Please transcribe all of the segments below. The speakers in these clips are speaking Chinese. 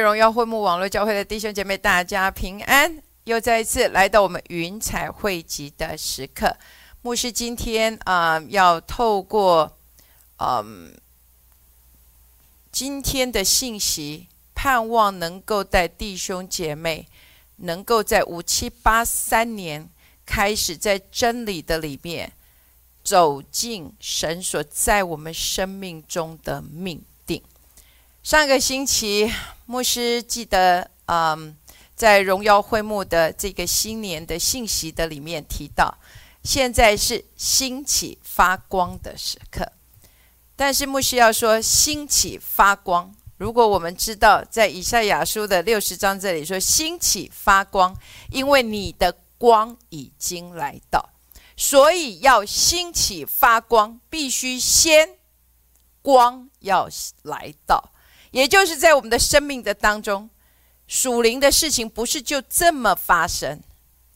荣耀会幕网络教会的弟兄姐妹，大家平安！又再一次来到我们云彩汇集的时刻。牧师今天啊，要透过嗯今天的信息，盼望能够带弟兄姐妹，能够在五七八三年开始在真理的里面走进神所在我们生命中的命。上个星期，牧师记得，嗯，在荣耀会幕的这个新年的信息的里面提到，现在是兴起发光的时刻。但是牧师要说兴起发光，如果我们知道在以赛亚书的六十章这里说兴起发光，因为你的光已经来到，所以要兴起发光，必须先光要来到。也就是在我们的生命的当中，属灵的事情不是就这么发生，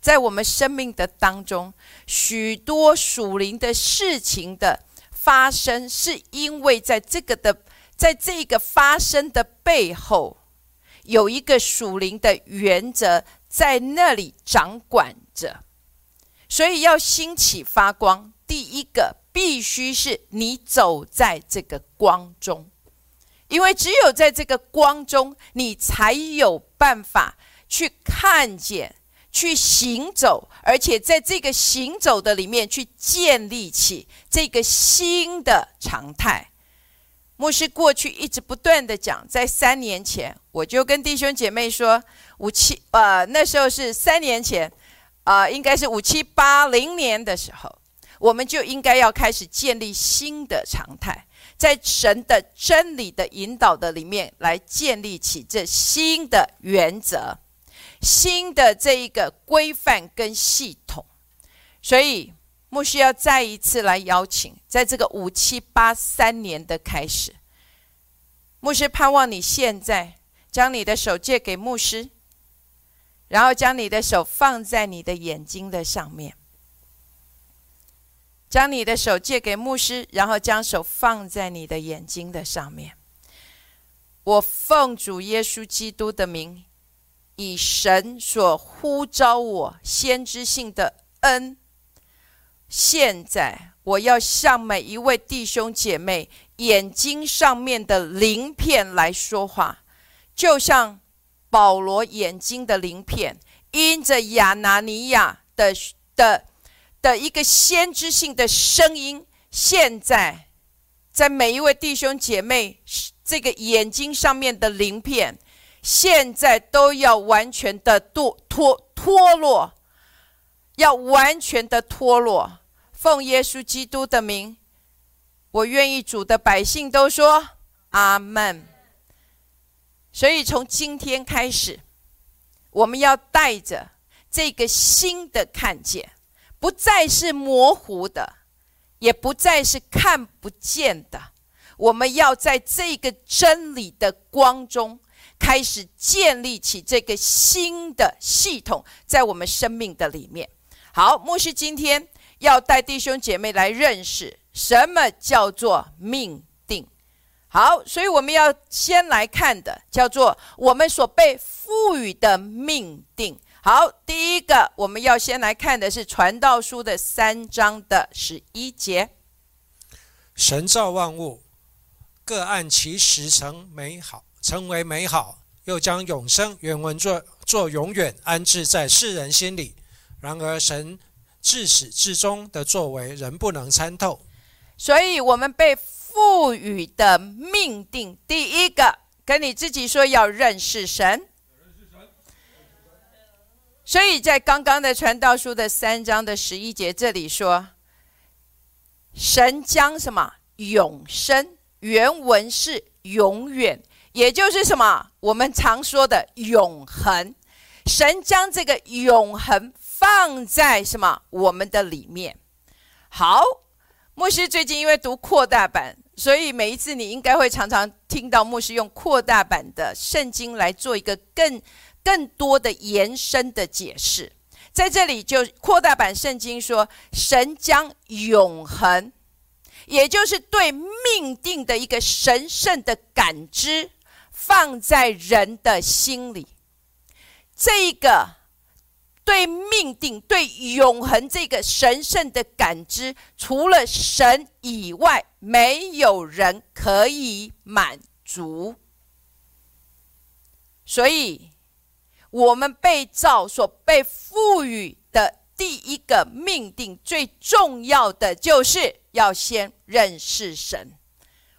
在我们生命的当中，许多属灵的事情的发生，是因为在这个的，在这个发生的背后，有一个属灵的原则在那里掌管着，所以要兴起发光，第一个必须是你走在这个光中。因为只有在这个光中，你才有办法去看见、去行走，而且在这个行走的里面去建立起这个新的常态。牧师过去一直不断的讲，在三年前，我就跟弟兄姐妹说，五七呃那时候是三年前，啊应该是五七八零年的时候，我们就应该要开始建立新的常态。在神的真理的引导的里面，来建立起这新的原则、新的这一个规范跟系统。所以，牧师要再一次来邀请，在这个五七八三年的开始，牧师盼望你现在将你的手借给牧师，然后将你的手放在你的眼睛的上面。将你的手借给牧师，然后将手放在你的眼睛的上面。我奉主耶稣基督的名，以神所呼召我先知性的恩，现在我要向每一位弟兄姐妹眼睛上面的鳞片来说话，就像保罗眼睛的鳞片，因着亚拿尼亚的的。的一个先知性的声音，现在在每一位弟兄姐妹这个眼睛上面的鳞片，现在都要完全的脱脱脱落，要完全的脱落。奉耶稣基督的名，我愿意主的百姓都说阿门。所以从今天开始，我们要带着这个新的看见。不再是模糊的，也不再是看不见的。我们要在这个真理的光中，开始建立起这个新的系统，在我们生命的里面。好，牧师今天要带弟兄姐妹来认识什么叫做命定。好，所以我们要先来看的，叫做我们所被赋予的命定。好，第一个我们要先来看的是《传道书》的三章的十一节。神造万物，各按其时成美好，成为美好，又将永生原文作作永远安置在世人心里。然而，神自始至终的作为，人不能参透。所以，我们被赋予的命定，第一个，跟你自己说，要认识神。所以在刚刚的传道书的三章的十一节这里说，神将什么永生？原文是永远，也就是什么？我们常说的永恒。神将这个永恒放在什么我们的里面？好，牧师最近因为读扩大版，所以每一次你应该会常常听到牧师用扩大版的圣经来做一个更。更多的延伸的解释，在这里就扩大版圣经说，神将永恒，也就是对命定的一个神圣的感知，放在人的心里。这个对命定、对永恒这个神圣的感知，除了神以外，没有人可以满足。所以，我们被造所被赋予的第一个命定，最重要的就是要先认识神。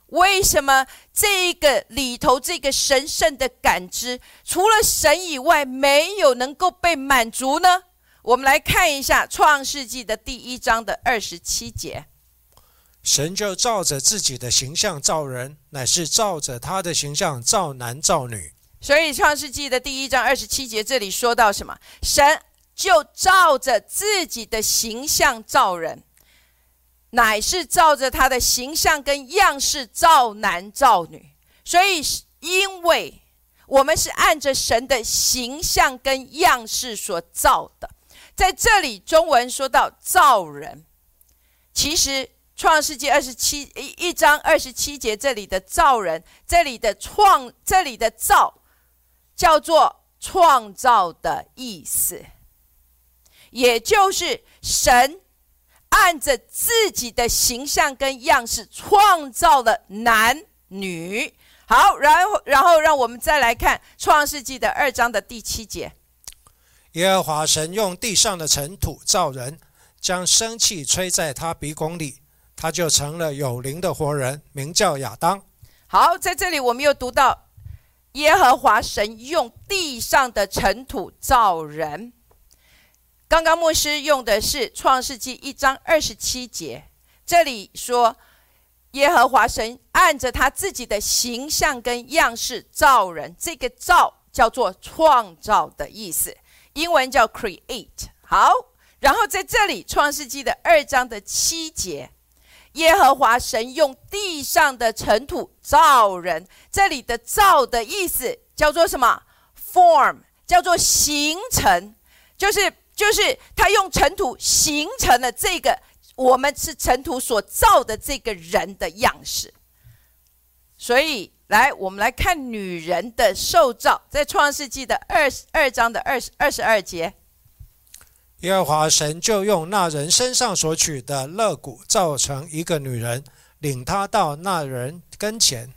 为什么这个里头这个神圣的感知，除了神以外，没有能够被满足呢？我们来看一下《创世纪》的第一章的二十七节。神就照着自己的形象造人，乃是照着他的形象造男造女。所以，《创世纪》的第一章二十七节这里说到什么？神就照着自己的形象造人，乃是照着他的形象跟样式造男造女。所以，因为我们是按着神的形象跟样式所造的，在这里中文说到造人，其实《创世纪》二十七一一章二十七节这里的造人，这里的创，这里的造。叫做创造的意思，也就是神按着自己的形象跟样式创造了男女。好，然后，然后让我们再来看创世纪的二章的第七节：耶和华神用地上的尘土造人，将生气吹在他鼻孔里，他就成了有灵的活人，名叫亚当。好，在这里我们又读到。耶和华神用地上的尘土造人。刚刚牧师用的是创世纪一章二十七节，这里说耶和华神按着他自己的形象跟样式造人，这个造叫做创造的意思，英文叫 create。好，然后在这里创世纪的二章的七节。耶和华神用地上的尘土造人，这里的“造”的意思叫做什么？form 叫做形成，就是就是他用尘土形成了这个我们是尘土所造的这个人的样式。所以，来我们来看女人的受造，在创世纪的二十二章的二十二十二节。耶和华神就用那人身上所取的肋骨造成一个女人，领她到那人跟前。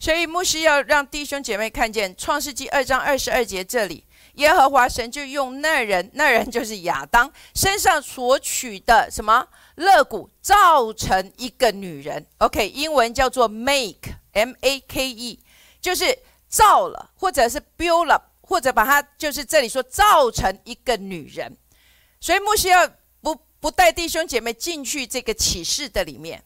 所以牧师要让弟兄姐妹看见创世纪二章二十二节这里，耶和华神就用那人，那人就是亚当身上所取的什么肋骨造成一个女人。OK，英文叫做 make，M A K E，就是造了，或者是 build up，或者把它就是这里说造成一个女人。所以牧师要不不带弟兄姐妹进去这个启示的里面。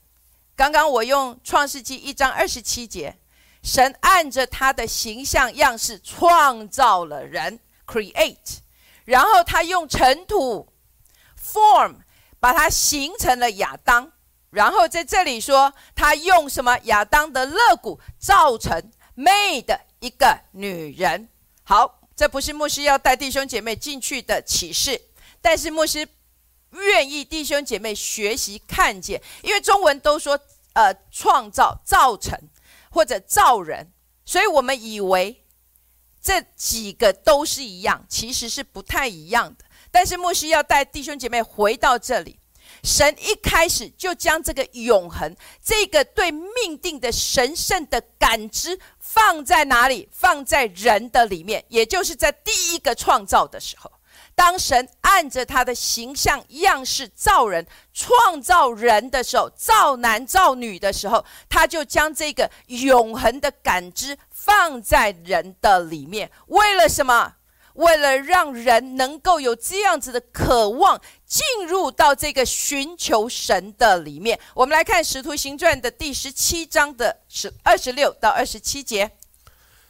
刚刚我用创世纪一章二十七节，神按着他的形象样式创造了人，create，然后他用尘土 form 把它形成了亚当，然后在这里说他用什么亚当的肋骨造成 made 一个女人。好，这不是牧师要带弟兄姐妹进去的启示。但是牧师愿意弟兄姐妹学习看见，因为中文都说呃创造、造成或者造人，所以我们以为这几个都是一样，其实是不太一样的。但是牧师要带弟兄姐妹回到这里，神一开始就将这个永恒、这个对命定的神圣的感知放在哪里？放在人的里面，也就是在第一个创造的时候。当神按着他的形象样式造人、创造人的时候，造男造女的时候，他就将这个永恒的感知放在人的里面。为了什么？为了让人能够有这样子的渴望，进入到这个寻求神的里面。我们来看《使徒行传》的第十七章的十二十六到二十七节。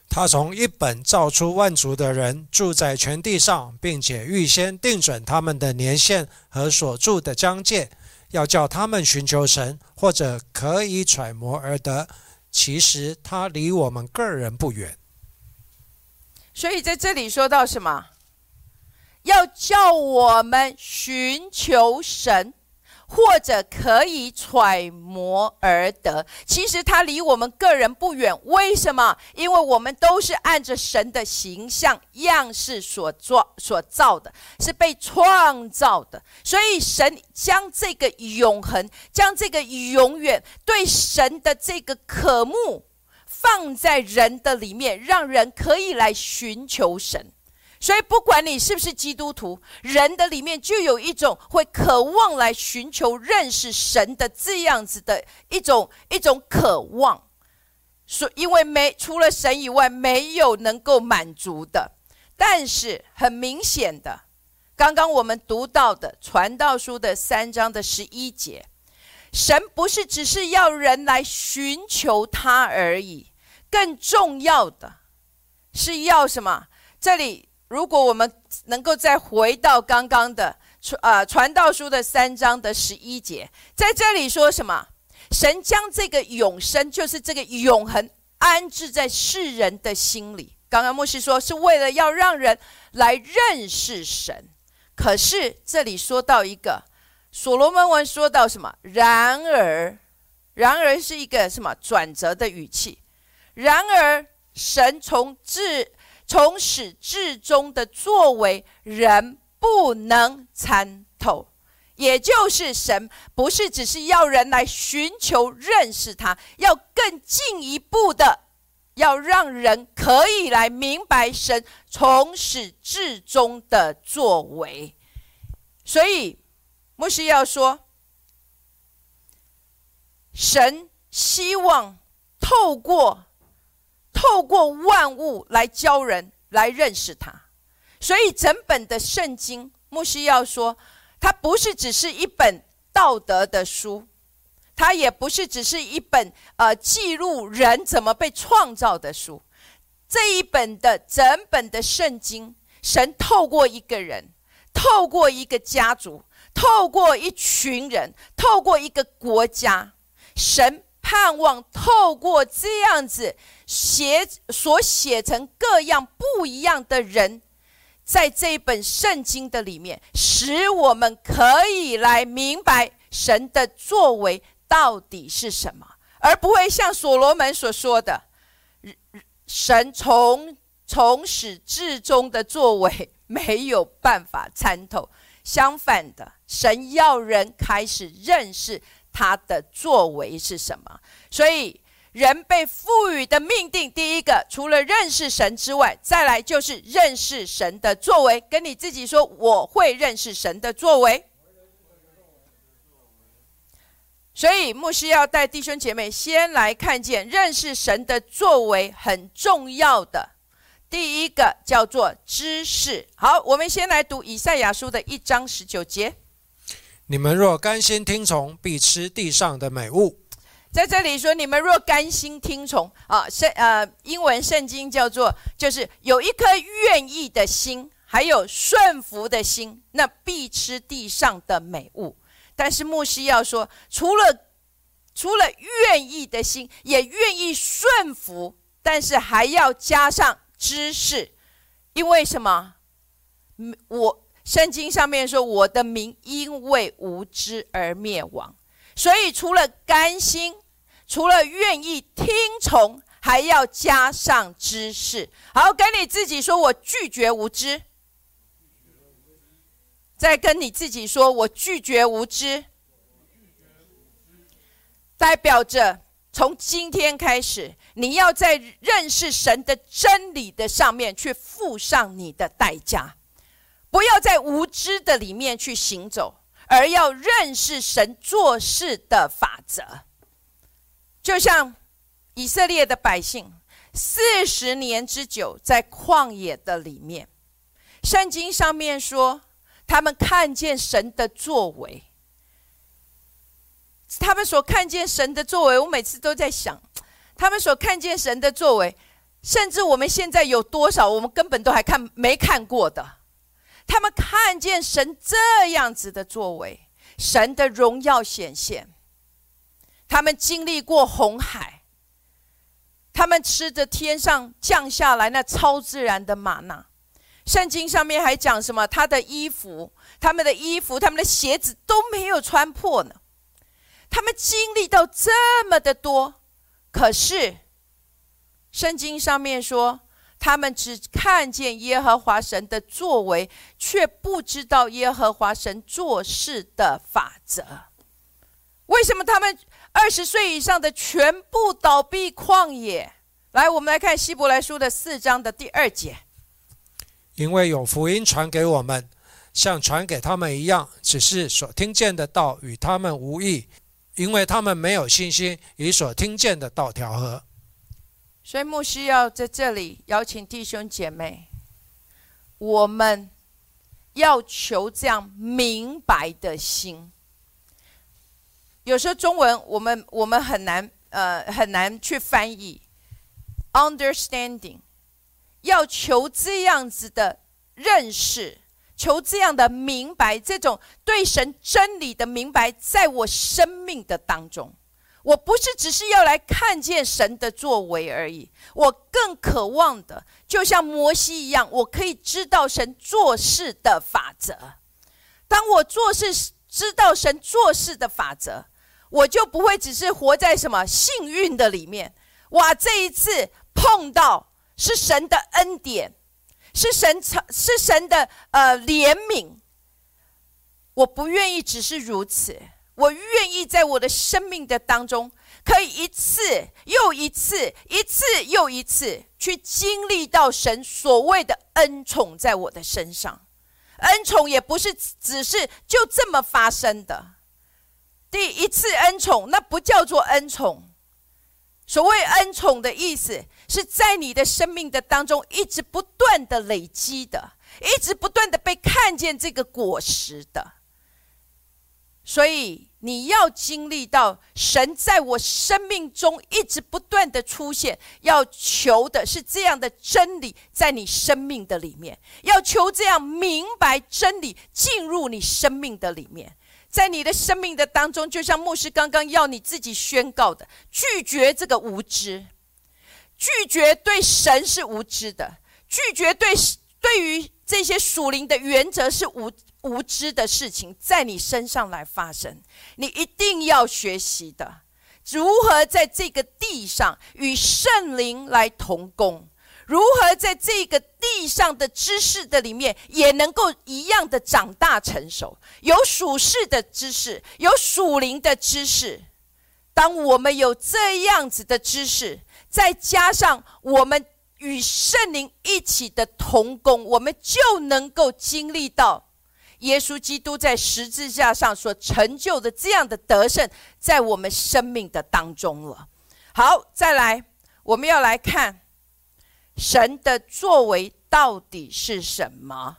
他从一本造出万族的人，住在全地上，并且预先定准他们的年限和所住的疆界，要叫他们寻求神，或者可以揣摩而得。其实他离我们个人不远。所以在这里说到什么？要叫我们寻求神，或者可以揣摩而得。其实它离我们个人不远。为什么？因为我们都是按着神的形象样式所做所造的，是被创造的。所以神将这个永恒，将这个永远，对神的这个渴慕。放在人的里面，让人可以来寻求神。所以，不管你是不是基督徒，人的里面就有一种会渴望来寻求认识神的这样子的一种一种渴望。所因为没除了神以外，没有能够满足的。但是很明显的，刚刚我们读到的《传道书》的三章的十一节，神不是只是要人来寻求他而已。更重要的是要什么？这里，如果我们能够再回到刚刚的传呃传道书的三章的十一节，在这里说什么？神将这个永生，就是这个永恒，安置在世人的心里。刚刚牧师说，是为了要让人来认识神。可是这里说到一个所罗门文说到什么？然而，然而是一个什么转折的语气？然而，神从至从始至终的作为，人不能参透。也就是神不是只是要人来寻求认识他，要更进一步的，要让人可以来明白神从始至终的作为。所以，牧师要说，神希望透过。透过万物来教人来认识他，所以整本的圣经，牧师要说，它不是只是一本道德的书，它也不是只是一本呃记录人怎么被创造的书。这一本的整本的圣经，神透过一个人，透过一个家族，透过一群人，透过一个国家，神。盼望透过这样子写所写成各样不一样的人，在这一本圣经的里面，使我们可以来明白神的作为到底是什么，而不会像所罗门所说的，神从从始至终的作为没有办法参透。相反的，神要人开始认识。他的作为是什么？所以人被赋予的命定，第一个除了认识神之外，再来就是认识神的作为。跟你自己说，我会认识神的作为。所以牧师要带弟兄姐妹先来看见认识神的作为很重要的。第一个叫做知识。好，我们先来读以赛亚书的一章十九节。你们若甘心听从，必吃地上的美物。在这里说，你们若甘心听从啊，圣呃，英文圣经叫做，就是有一颗愿意的心，还有顺服的心，那必吃地上的美物。但是牧师要说，除了除了愿意的心，也愿意顺服，但是还要加上知识，因为什么？我。圣经上面说：“我的名因为无知而灭亡。”所以除了甘心，除了愿意听从，还要加上知识。好，跟你自己说：“我拒绝无知。”再跟你自己说：“我拒绝无知。”代表着从今天开始，你要在认识神的真理的上面去付上你的代价。不要在无知的里面去行走，而要认识神做事的法则。就像以色列的百姓四十年之久在旷野的里面，圣经上面说，他们看见神的作为，他们所看见神的作为，我每次都在想，他们所看见神的作为，甚至我们现在有多少，我们根本都还看没看过的。他们看见神这样子的作为，神的荣耀显现。他们经历过红海，他们吃着天上降下来那超自然的玛纳，圣经上面还讲什么？他的衣服、他们的衣服、他们的鞋子都没有穿破呢。他们经历到这么的多，可是圣经上面说，他们只看见耶和华神的作为，却不知道耶和华神做事的法则。为什么他们二十岁以上的全部倒闭旷野？来，我们来看希伯来书的四章的第二节。因为有福音传给我们，像传给他们一样，只是所听见的道与他们无异，因为他们没有信心与所听见的道调和。所以牧师要在这里邀请弟兄姐妹，我们要求这样明白的心。有时候中文我们我们很难呃很难去翻译，understanding。要求这样子的认识，求这样的明白，这种对神真理的明白，在我生命的当中，我不是只是要来看见神的作为而已，我更渴望的，就像摩西一样，我可以知道神做事的法则。当我做事知道神做事的法则，我就不会只是活在什么幸运的里面。哇，这一次碰到。是神的恩典，是神是神的呃怜悯。我不愿意只是如此，我愿意在我的生命的当中，可以一次又一次，一次又一次去经历到神所谓的恩宠在我的身上。恩宠也不是只是就这么发生的。第一次恩宠，那不叫做恩宠。所谓恩宠的意思，是在你的生命的当中一直不断的累积的，一直不断的被看见这个果实的。所以你要经历到神在我生命中一直不断的出现，要求的是这样的真理在你生命的里面，要求这样明白真理进入你生命的里面。在你的生命的当中，就像牧师刚刚要你自己宣告的，拒绝这个无知，拒绝对神是无知的，拒绝对对于这些属灵的原则是无无知的事情，在你身上来发生，你一定要学习的，如何在这个地上与圣灵来同工。如何在这个地上的知识的里面，也能够一样的长大成熟？有属世的知识，有属灵的知识。当我们有这样子的知识，再加上我们与圣灵一起的同工，我们就能够经历到耶稣基督在十字架上所成就的这样的得胜，在我们生命的当中了。好，再来，我们要来看。神的作为到底是什么？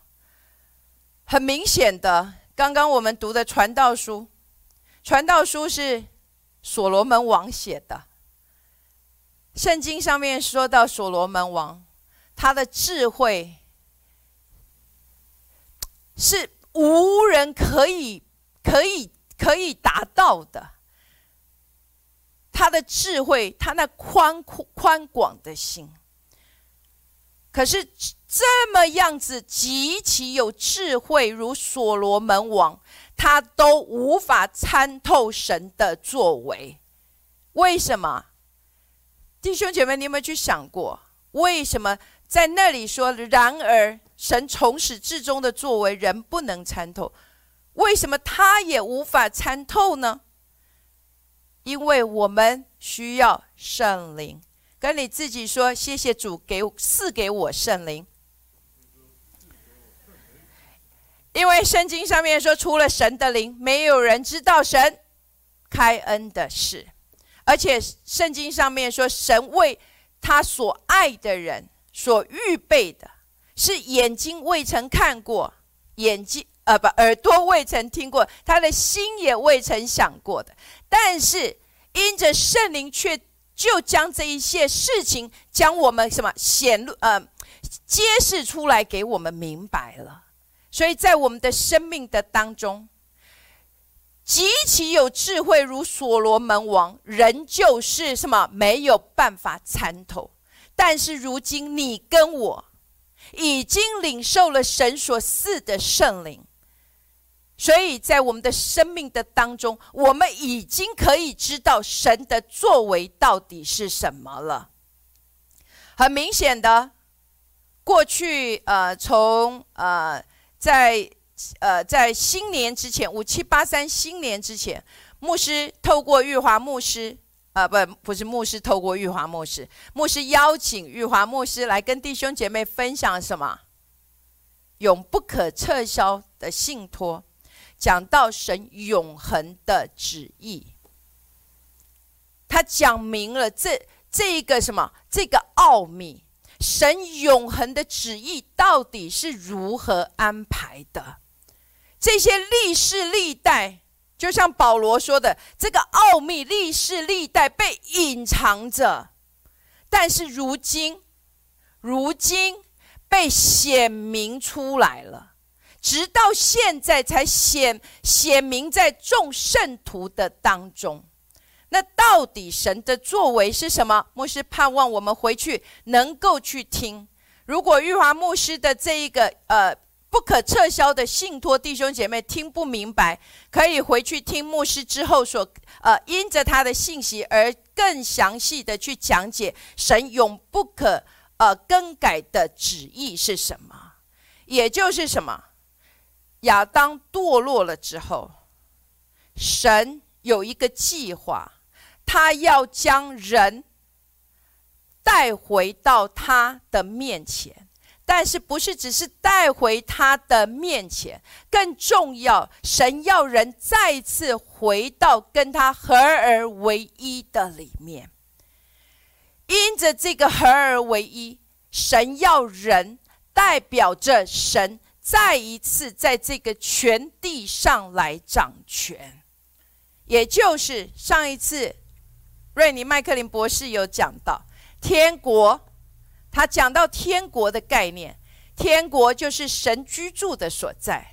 很明显的，刚刚我们读的传道书，传道书是所罗门王写的。圣经上面说到所罗门王，他的智慧是无人可以、可以、可以达到的。他的智慧，他那宽、宽广的心。可是这么样子极其有智慧如所罗门王，他都无法参透神的作为。为什么？弟兄姐妹，你有没有去想过，为什么在那里说？然而，神从始至终的作为，人不能参透。为什么他也无法参透呢？因为我们需要圣灵。跟你自己说，谢谢主给赐给我圣灵，因为圣经上面说，除了神的灵，没有人知道神开恩的事。而且圣经上面说，神为他所爱的人所预备的，是眼睛未曾看过，眼睛呃不耳朵未曾听过，他的心也未曾想过的。但是因着圣灵却。就将这一些事情，将我们什么显露呃揭示出来给我们明白了。所以在我们的生命的当中，极其有智慧如所罗门王，仍旧是什么没有办法参透。但是如今你跟我，已经领受了神所赐的圣灵，所以在我们的生命的当中，我们已经可以知道神的作为到底是什么了。很明显的，过去呃，从呃，在呃在新年之前，五七八三新年之前，牧师透过玉华牧师。啊，不，不是牧师透过玉华牧师，牧师邀请玉华牧师来跟弟兄姐妹分享什么？永不可撤销的信托，讲到神永恒的旨意。他讲明了这这一个什么这个奥秘，神永恒的旨意到底是如何安排的？这些历世历代。就像保罗说的，这个奥秘历世历代被隐藏着，但是如今，如今被显明出来了，直到现在才显显明在众圣徒的当中。那到底神的作为是什么？牧师盼望我们回去能够去听。如果玉华牧师的这一个呃。不可撤销的信托，弟兄姐妹听不明白，可以回去听牧师之后所呃，因着他的信息而更详细的去讲解神永不可呃更改的旨意是什么，也就是什么，亚当堕落了之后，神有一个计划，他要将人带回到他的面前。但是不是只是带回他的面前？更重要，神要人再次回到跟他合而为一的里面。因着这个合而为一，神要人代表着神再一次在这个全地上来掌权。也就是上一次瑞尼麦克林博士有讲到天国。他讲到天国的概念，天国就是神居住的所在。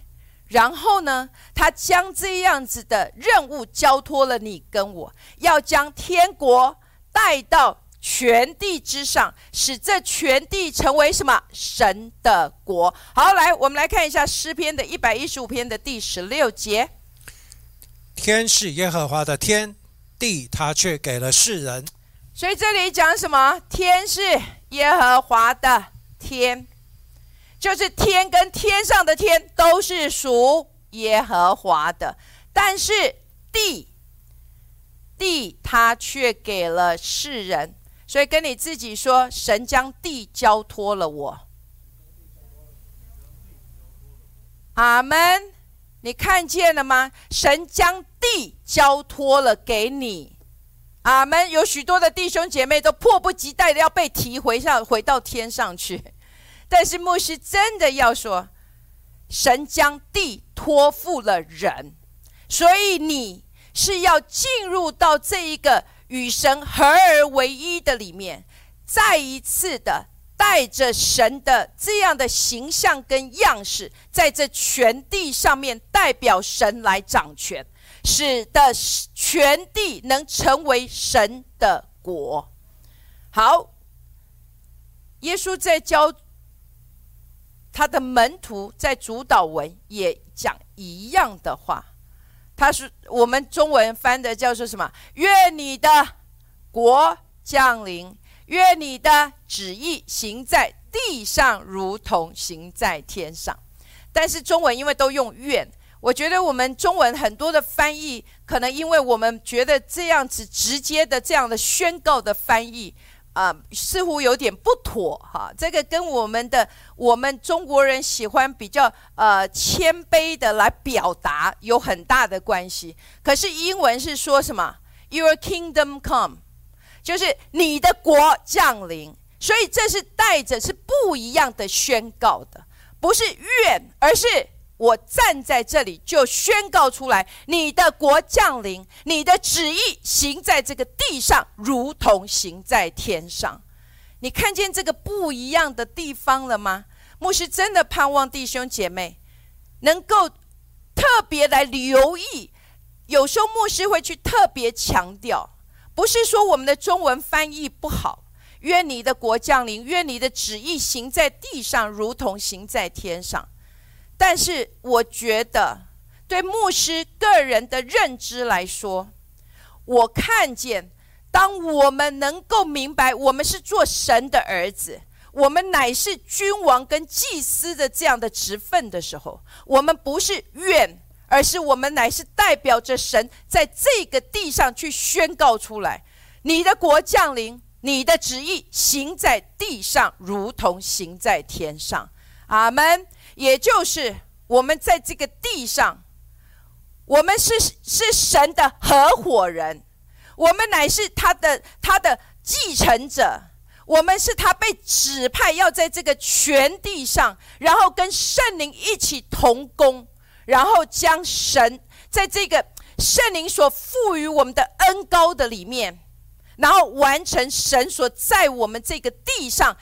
然后呢，他将这样子的任务交托了你跟我，要将天国带到全地之上，使这全地成为什么神的国。好，来，我们来看一下诗篇的一百一十五篇的第十六节：天是耶和华的天，地他却给了世人。所以这里讲什么？天是耶和华的天，就是天跟天上的天都是属耶和华的。但是地，地他却给了世人。所以跟你自己说，神将地交托了我。阿门。你看见了吗？神将地交托了给你。阿门！有许多的弟兄姐妹都迫不及待的要被提回上，回到天上去。但是牧师真的要说，神将地托付了人，所以你是要进入到这一个与神合而为一的里面，再一次的带着神的这样的形象跟样式，在这全地上面代表神来掌权。使得全地能成为神的国。好，耶稣在教他的门徒，在主导文也讲一样的话。他是我们中文翻的叫做什么？愿你的国降临，愿你的旨意行在地上，如同行在天上。但是中文因为都用愿。我觉得我们中文很多的翻译，可能因为我们觉得这样子直接的这样的宣告的翻译，啊，似乎有点不妥哈。这个跟我们的我们中国人喜欢比较呃谦卑的来表达有很大的关系。可是英文是说什么？Your kingdom come，就是你的国降临。所以这是带着是不一样的宣告的，不是愿，而是。我站在这里，就宣告出来：你的国降临，你的旨意行在这个地上，如同行在天上。你看见这个不一样的地方了吗？牧师真的盼望弟兄姐妹能够特别来留意。有时候牧师会去特别强调，不是说我们的中文翻译不好。愿你的国降临，愿你的旨意行在地上，如同行在天上。但是，我觉得对牧师个人的认知来说，我看见，当我们能够明白，我们是做神的儿子，我们乃是君王跟祭司的这样的职分的时候，我们不是愿，而是我们乃是代表着神在这个地上去宣告出来：你的国降临。你的旨意行在地上，如同行在天上。阿门。也就是我们在这个地上，我们是是神的合伙人，我们乃是他的他的继承者，我们是他被指派要在这个全地上，然后跟圣灵一起同工，然后将神在这个圣灵所赋予我们的恩高的里面。然后完成神所在我们这个地上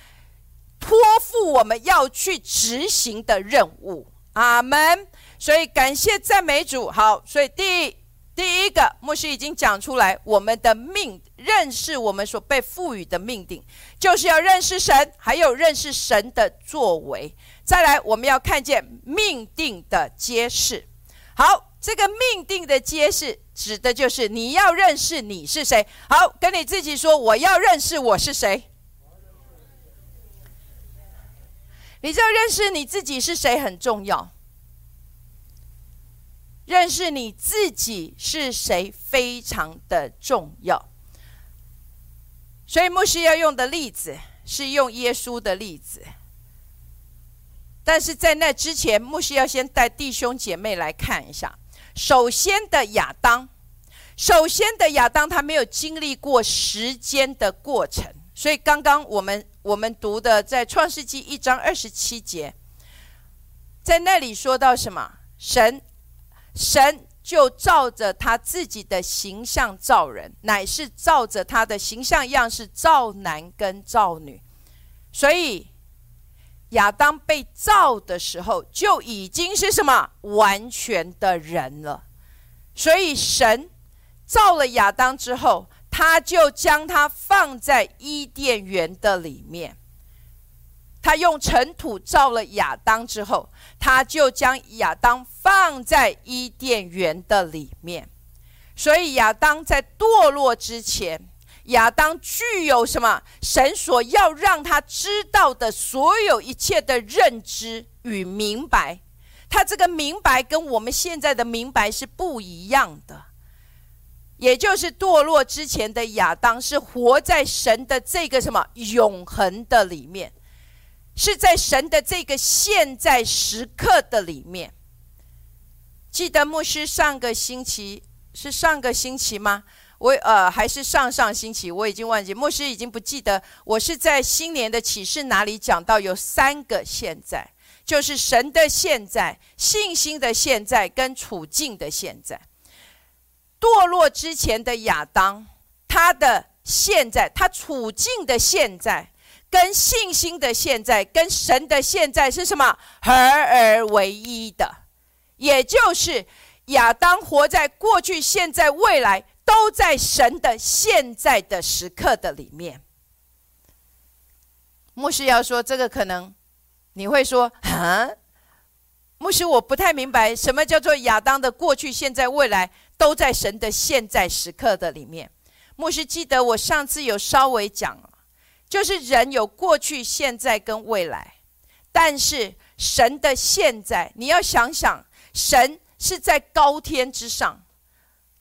托付我们要去执行的任务，阿门。所以感谢赞美主。好，所以第第一个牧师已经讲出来，我们的命认识我们所被赋予的命定，就是要认识神，还有认识神的作为。再来，我们要看见命定的揭示。好，这个命定的揭示。指的就是你要认识你是谁。好，跟你自己说，我要认识我是谁。你知道认识你自己是谁很重要。认识你自己是谁非常的重要。所以牧师要用的例子是用耶稣的例子。但是在那之前，牧师要先带弟兄姐妹来看一下。首先的亚当，首先的亚当，他没有经历过时间的过程，所以刚刚我们我们读的在创世纪一章二十七节，在那里说到什么？神神就照着他自己的形象造人，乃是照着他的形象样式造男跟造女，所以。亚当被造的时候就已经是什么完全的人了，所以神造了亚当之后，他就将他放在伊甸园的里面。他用尘土造了亚当之后，他就将亚当放在伊甸园的里面。所以亚当在堕落之前。亚当具有什么？神所要让他知道的所有一切的认知与明白，他这个明白跟我们现在的明白是不一样的。也就是堕落之前的亚当是活在神的这个什么永恒的里面，是在神的这个现在时刻的里面。记得牧师上个星期是上个星期吗？我呃还是上上星期，我已经忘记，牧师已经不记得。我是在新年的启示哪里讲到有三个现在，就是神的现在、信心的现在跟处境的现在。堕落之前的亚当，他的现在、他处境的现在、跟信心的现在、跟神的现在是什么？合而为一的，也就是亚当活在过去、现在、未来。都在神的现在的时刻的里面。牧师要说这个，可能你会说啊，牧师我不太明白，什么叫做亚当的过去、现在、未来都在神的现在时刻的里面？牧师记得我上次有稍微讲，就是人有过去、现在跟未来，但是神的现在，你要想想，神是在高天之上。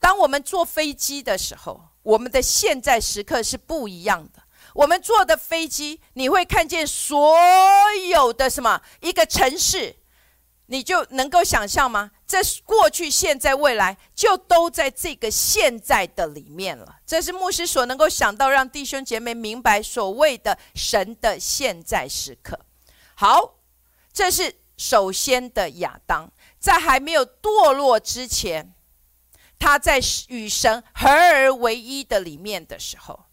当我们坐飞机的时候，我们的现在时刻是不一样的。我们坐的飞机，你会看见所有的什么一个城市，你就能够想象吗？这过去、现在、未来，就都在这个现在的里面了。这是牧师所能够想到，让弟兄姐妹明白所谓的神的现在时刻。好，这是首先的亚当，在还没有堕落之前。他在与神合而为一的里面的时候，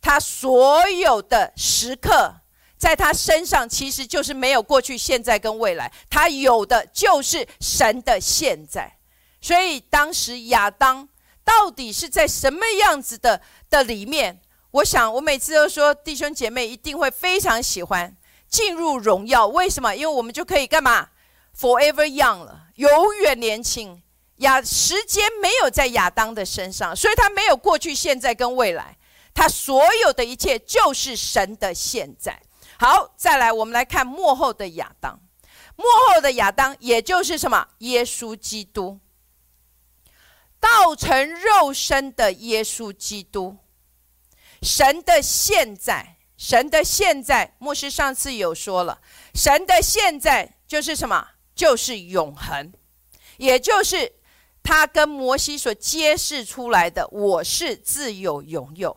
他所有的时刻，在他身上其实就是没有过去、现在跟未来，他有的就是神的现在。所以当时亚当到底是在什么样子的的里面？我想我每次都说，弟兄姐妹一定会非常喜欢进入荣耀。为什么？因为我们就可以干嘛？Forever young 了，永远年轻。亚时间没有在亚当的身上，所以他没有过去、现在跟未来，他所有的一切就是神的现在。好，再来，我们来看幕后的亚当。幕后的亚当，也就是什么？耶稣基督，道成肉身的耶稣基督，神的现在，神的现在。牧师上次有说了，神的现在就是什么？就是永恒，也就是他跟摩西所揭示出来的：我是自有拥有。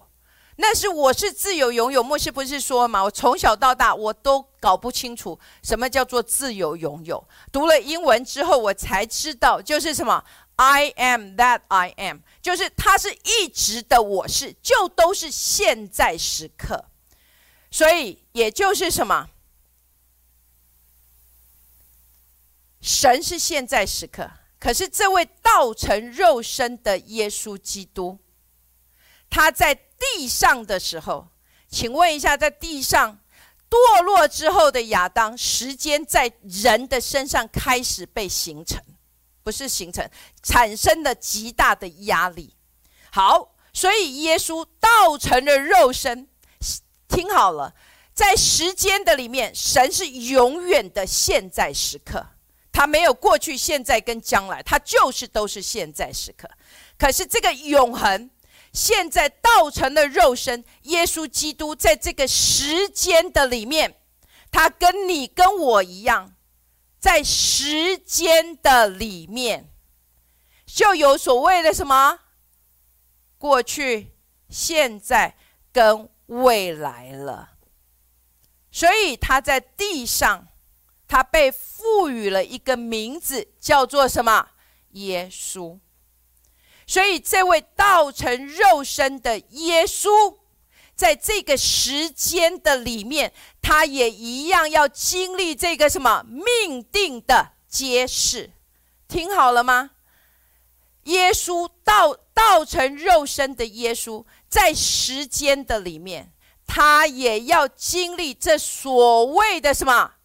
那是我是自由拥有，牧师不是说吗？我从小到大我都搞不清楚什么叫做自由拥有。读了英文之后，我才知道就是什么，I am that I am，就是他是一直的我是，就都是现在时刻。所以也就是什么，神是现在时刻，可是这位道成肉身的耶稣基督，他在。地上的时候，请问一下，在地上堕落之后的亚当，时间在人的身上开始被形成，不是形成，产生了极大的压力。好，所以耶稣道成了肉身，听好了，在时间的里面，神是永远的现在时刻，他没有过去、现在跟将来，他就是都是现在时刻。可是这个永恒。现在道成的肉身，耶稣基督在这个时间的里面，他跟你跟我一样，在时间的里面，就有所谓的什么过去、现在跟未来了。所以他在地上，他被赋予了一个名字，叫做什么？耶稣。所以，这位道成肉身的耶稣，在这个时间的里面，他也一样要经历这个什么命定的揭示。听好了吗？耶稣道道成肉身的耶稣，在时间的里面，他也要经历这所谓的什么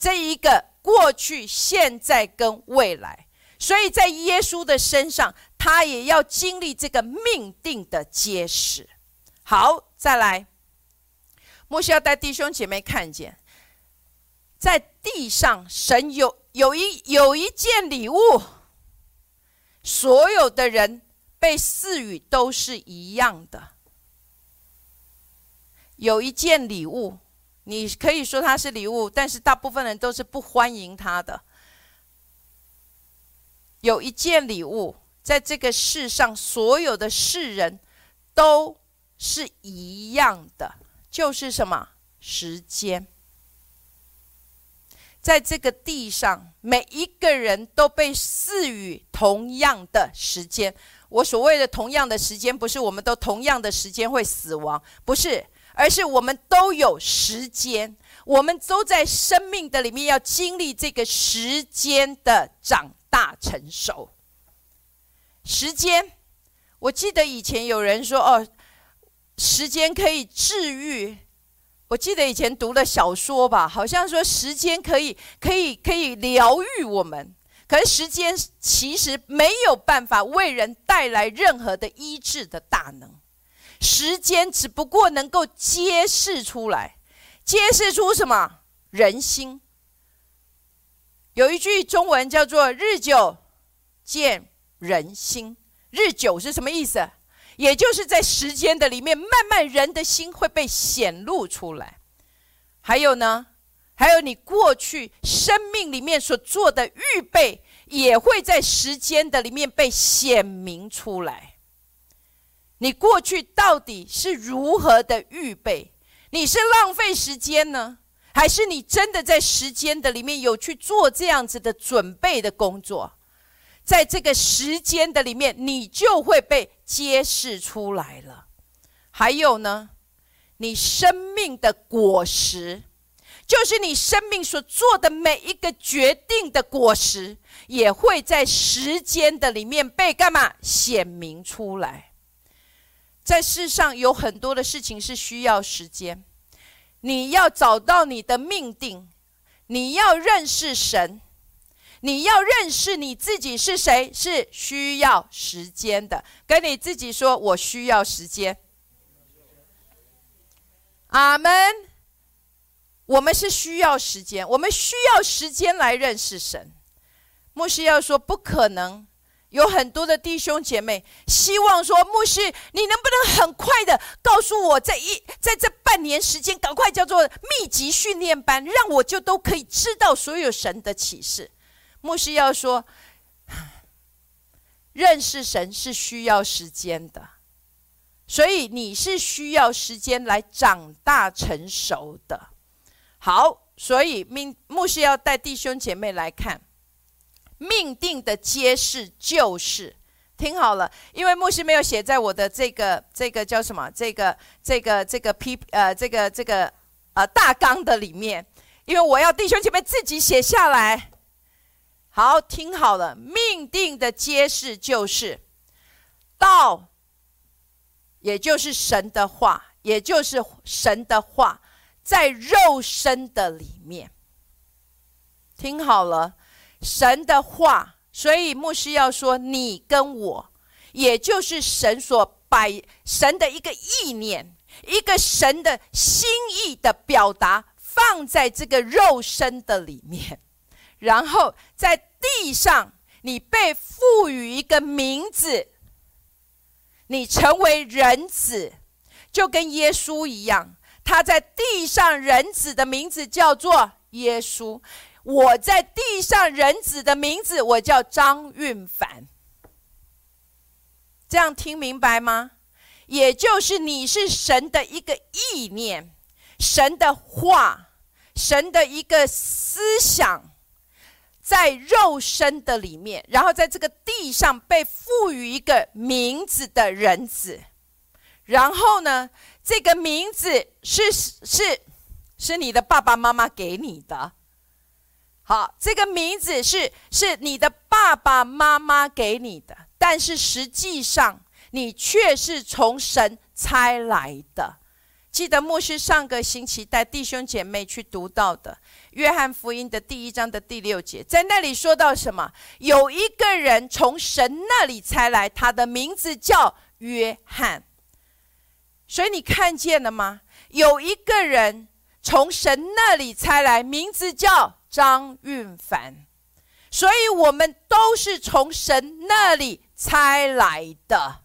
这一个过去、现在跟未来。所以在耶稣的身上。他也要经历这个命定的揭示。好，再来，莫需要带弟兄姐妹看见，在地上，神有有一有一件礼物，所有的人被赐予都是一样的。有一件礼物，你可以说它是礼物，但是大部分人都是不欢迎它的。有一件礼物。在这个世上，所有的世人都是一样的，就是什么时间？在这个地上，每一个人都被赐予同样的时间。我所谓的同样的时间，不是我们都同样的时间会死亡，不是，而是我们都有时间，我们都在生命的里面要经历这个时间的长大成熟。时间，我记得以前有人说哦，时间可以治愈。我记得以前读的小说吧，好像说时间可以可以可以疗愈我们。可是时间其实没有办法为人带来任何的医治的大能。时间只不过能够揭示出来，揭示出什么人心。有一句中文叫做“日久见”。人心日久是什么意思？也就是在时间的里面，慢慢人的心会被显露出来。还有呢，还有你过去生命里面所做的预备，也会在时间的里面被显明出来。你过去到底是如何的预备？你是浪费时间呢，还是你真的在时间的里面有去做这样子的准备的工作？在这个时间的里面，你就会被揭示出来了。还有呢，你生命的果实，就是你生命所做的每一个决定的果实，也会在时间的里面被干嘛显明出来。在世上有很多的事情是需要时间，你要找到你的命定，你要认识神，你要认识你自己是谁，是需要时间的。跟你自己说，我需要时间。阿门。我们是需要时间，我们需要时间来认识神。牧师要说，不可能。有很多的弟兄姐妹希望说：“牧师，你能不能很快的告诉我，在一在这半年时间，赶快叫做密集训练班，让我就都可以知道所有神的启示。”牧师要说：“认识神是需要时间的，所以你是需要时间来长大成熟的。”好，所以命牧师要带弟兄姐妹来看。命定的揭示就是，听好了，因为牧师没有写在我的这个这个叫什么？这个这个这个 P 呃这个这个呃大纲的里面，因为我要弟兄姐妹自己写下来。好，听好了，命定的揭示就是道，也就是神的话，也就是神的话，在肉身的里面。听好了。神的话，所以牧师要说：“你跟我，也就是神所摆神的一个意念，一个神的心意的表达，放在这个肉身的里面，然后在地上，你被赋予一个名字，你成为人子，就跟耶稣一样，他在地上人子的名字叫做耶稣。”我在地上人子的名字，我叫张运凡。这样听明白吗？也就是你是神的一个意念，神的话，神的一个思想，在肉身的里面，然后在这个地上被赋予一个名字的人子。然后呢，这个名字是是是你的爸爸妈妈给你的。好，这个名字是是你的爸爸妈妈给你的，但是实际上你却是从神差来的。记得牧师上个星期带弟兄姐妹去读到的《约翰福音》的第一章的第六节，在那里说到什么？有一个人从神那里差来，他的名字叫约翰。所以你看见了吗？有一个人从神那里差来，名字叫。张运凡，所以我们都是从神那里猜来的。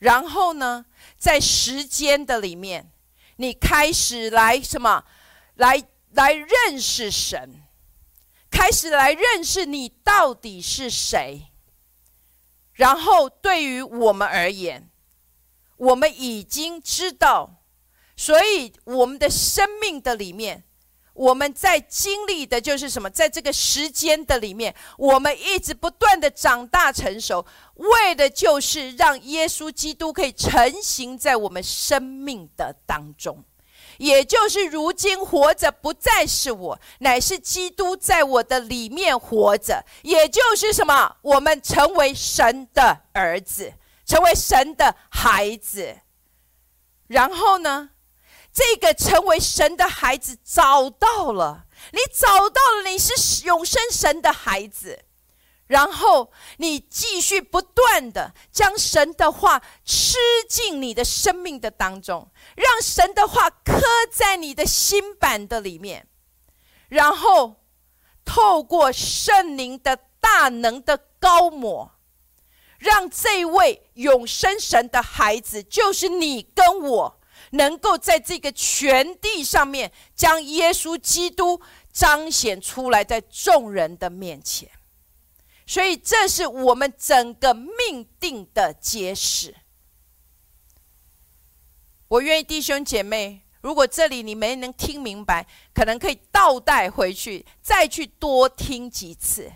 然后呢，在时间的里面，你开始来什么？来来认识神，开始来认识你到底是谁。然后对于我们而言，我们已经知道，所以我们的生命的里面。我们在经历的就是什么？在这个时间的里面，我们一直不断的长大成熟，为的就是让耶稣基督可以成型在我们生命的当中。也就是如今活着不再是我，乃是基督在我的里面活着。也就是什么？我们成为神的儿子，成为神的孩子。然后呢？这个成为神的孩子找到了，你找到了，你是永生神的孩子，然后你继续不断的将神的话吃进你的生命的当中，让神的话刻在你的心板的里面，然后透过圣灵的大能的高抹，让这位永生神的孩子，就是你跟我。能够在这个全地上面将耶稣基督彰显出来，在众人的面前，所以这是我们整个命定的揭示。我愿意弟兄姐妹，如果这里你没能听明白，可能可以倒带回去，再去多听几次，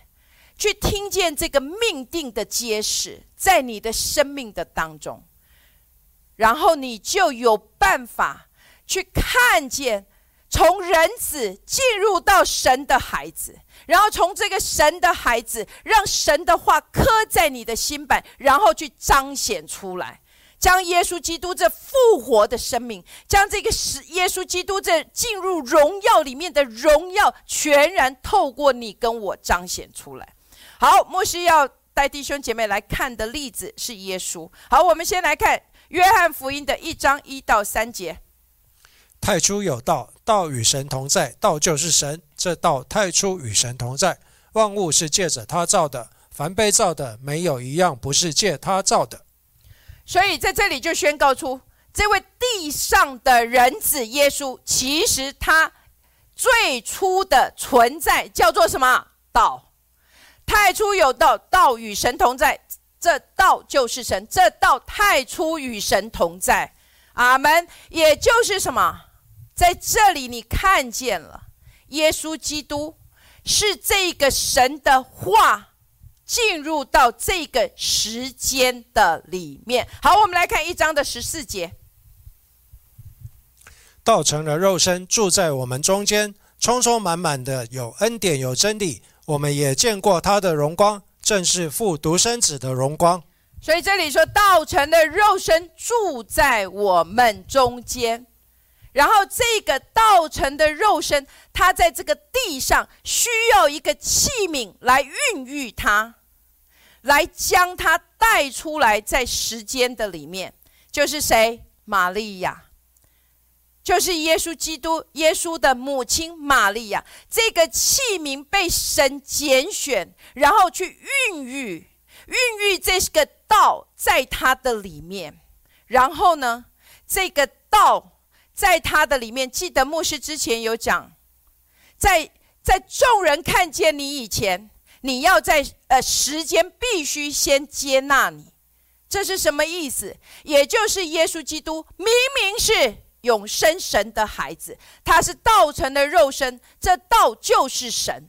去听见这个命定的揭示，在你的生命的当中。然后你就有办法去看见，从人子进入到神的孩子，然后从这个神的孩子，让神的话刻在你的心板，然后去彰显出来。将耶稣基督这复活的生命，将这个使耶稣基督这进入荣耀里面的荣耀，全然透过你跟我彰显出来。好，牧师要带弟兄姐妹来看的例子是耶稣。好，我们先来看约翰福音的一章一到三节。太初有道，道与神同在，道就是神。这道太初与神同在，万物是借着他造的，凡被造的，没有一样不是借他造的。所以在这里就宣告出，这位地上的人子耶稣，其实他最初的存在叫做什么？道。太初有道，道与神同在，这道就是神。这道太初与神同在，阿门。也就是什么？在这里，你看见了耶稣基督是这个神的话进入到这个时间的里面。好，我们来看一章的十四节：道成了肉身，住在我们中间，充充满满的有恩典有真理。我们也见过他的荣光，正是父独生子的荣光。所以这里说，道成的肉身住在我们中间。然后，这个道成的肉身，它在这个地上需要一个器皿来孕育它，来将它带出来，在时间的里面，就是谁？玛利亚，就是耶稣基督，耶稣的母亲玛利亚。这个器皿被神拣选，然后去孕育，孕育这个道在它的里面。然后呢，这个道。在他的里面，记得牧师之前有讲，在在众人看见你以前，你要在呃时间必须先接纳你，这是什么意思？也就是耶稣基督明明是永生神的孩子，他是道成的肉身，这道就是神。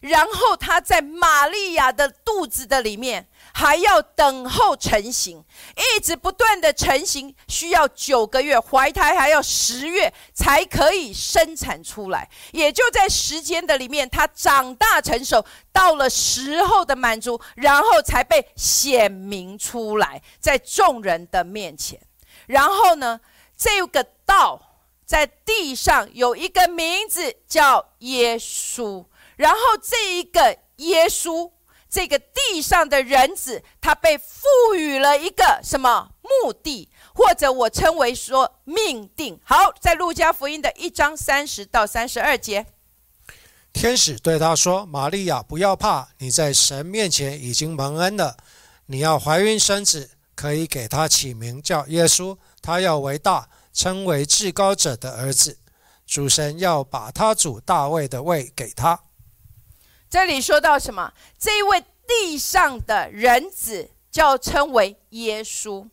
然后他在玛利亚的肚子的里面还要等候成型，一直不断的成型，需要九个月，怀胎还要十月才可以生产出来。也就在时间的里面，他长大成熟，到了时候的满足，然后才被显明出来，在众人的面前。然后呢，这个道在地上有一个名字叫耶稣。然后这一个耶稣，这个地上的人子，他被赋予了一个什么目的，或者我称为说命定。好，在路加福音的一章三十到三十二节，天使对他说：“玛利亚，不要怕，你在神面前已经蒙恩了。你要怀孕生子，可以给他起名叫耶稣。他要为大，称为至高者的儿子。主神要把他主大卫的位给他。”这里说到什么？这一位地上的人子叫称为耶稣，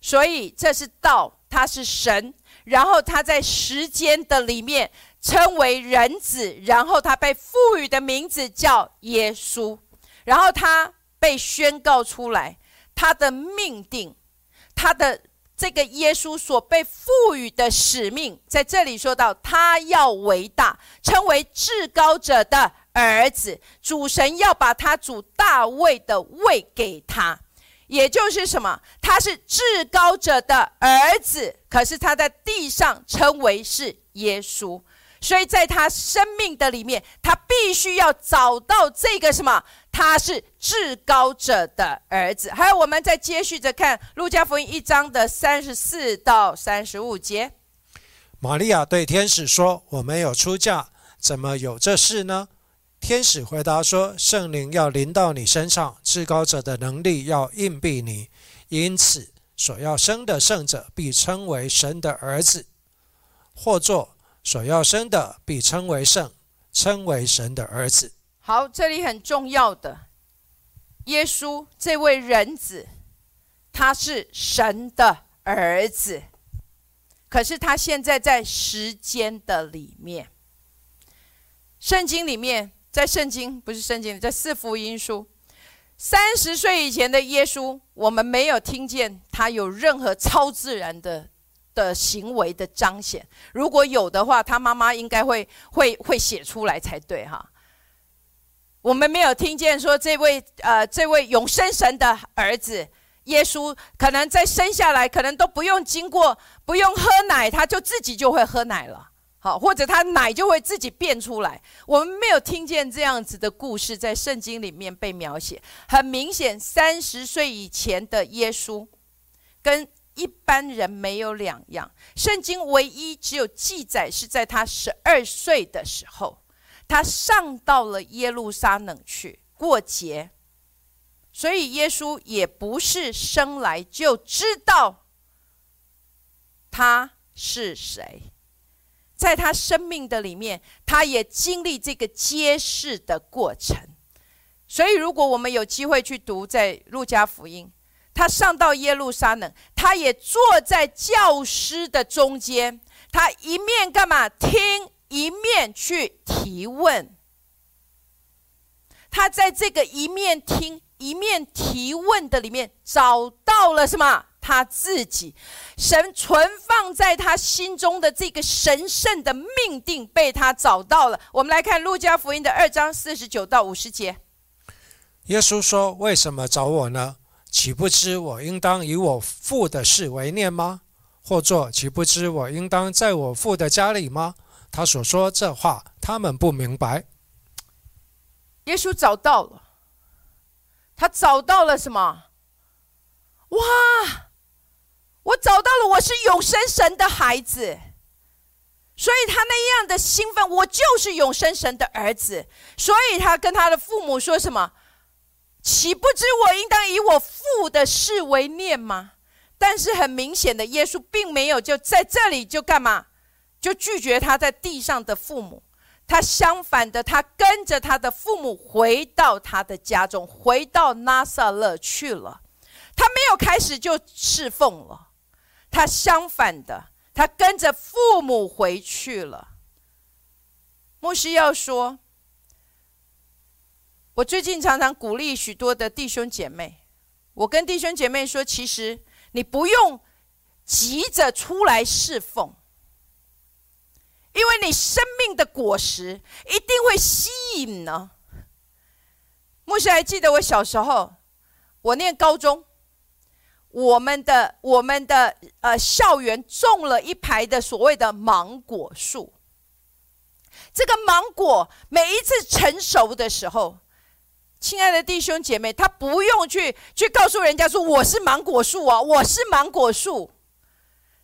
所以这是道，他是神，然后他在时间的里面称为人子，然后他被赋予的名字叫耶稣，然后他被宣告出来，他的命定，他的这个耶稣所被赋予的使命，在这里说到，他要伟大，称为至高者的。儿子，主神要把他主大卫的位给他，也就是什么？他是至高者的儿子，可是他在地上称为是耶稣，所以在他生命的里面，他必须要找到这个什么？他是至高者的儿子。还有，我们再接续着看路加福音一章的三十四到三十五节。玛利亚对天使说：“我没有出嫁，怎么有这事呢？”天使回答说：“圣灵要临到你身上，至高者的能力要应庇你，因此所要生的圣者必称为神的儿子。或作所要生的必称为圣，称为神的儿子。”好，这里很重要的，耶稣这位人子，他是神的儿子，可是他现在在时间的里面，圣经里面。在圣经不是圣经，在四福音书，三十岁以前的耶稣，我们没有听见他有任何超自然的的行为的彰显。如果有的话，他妈妈应该会会会写出来才对哈。我们没有听见说这位呃这位永生神的儿子耶稣可能在生下来，可能都不用经过，不用喝奶，他就自己就会喝奶了。好，或者他奶就会自己变出来。我们没有听见这样子的故事在圣经里面被描写。很明显，三十岁以前的耶稣跟一般人没有两样。圣经唯一只有记载是在他十二岁的时候，他上到了耶路撒冷去过节。所以耶稣也不是生来就知道他是谁。在他生命的里面，他也经历这个揭示的过程。所以，如果我们有机会去读在路加福音，他上到耶路撒冷，他也坐在教师的中间，他一面干嘛听，一面去提问。他在这个一面听一面提问的里面，找到了什么？他自己，神存放在他心中的这个神圣的命定被他找到了。我们来看路加福音的二章四十九到五十节。耶稣说：“为什么找我呢？岂不知我应当以我父的事为念吗？或作岂不知我应当在我父的家里吗？”他所说这话，他们不明白。耶稣找到了，他找到了什么？哇！我找到了，我是永生神的孩子，所以他那样的兴奋，我就是永生神的儿子，所以他跟他的父母说什么？岂不知我应当以我父的事为念吗？但是很明显的，耶稣并没有就在这里就干嘛，就拒绝他在地上的父母，他相反的，他跟着他的父母回到他的家中，回到拿撒勒去了，他没有开始就侍奉了。他相反的，他跟着父母回去了。牧师要说，我最近常常鼓励许多的弟兄姐妹，我跟弟兄姐妹说，其实你不用急着出来侍奉，因为你生命的果实一定会吸引呢。牧师还记得我小时候，我念高中。我们的我们的呃校园种了一排的所谓的芒果树，这个芒果每一次成熟的时候，亲爱的弟兄姐妹，他不用去去告诉人家说我是芒果树啊，我是芒果树，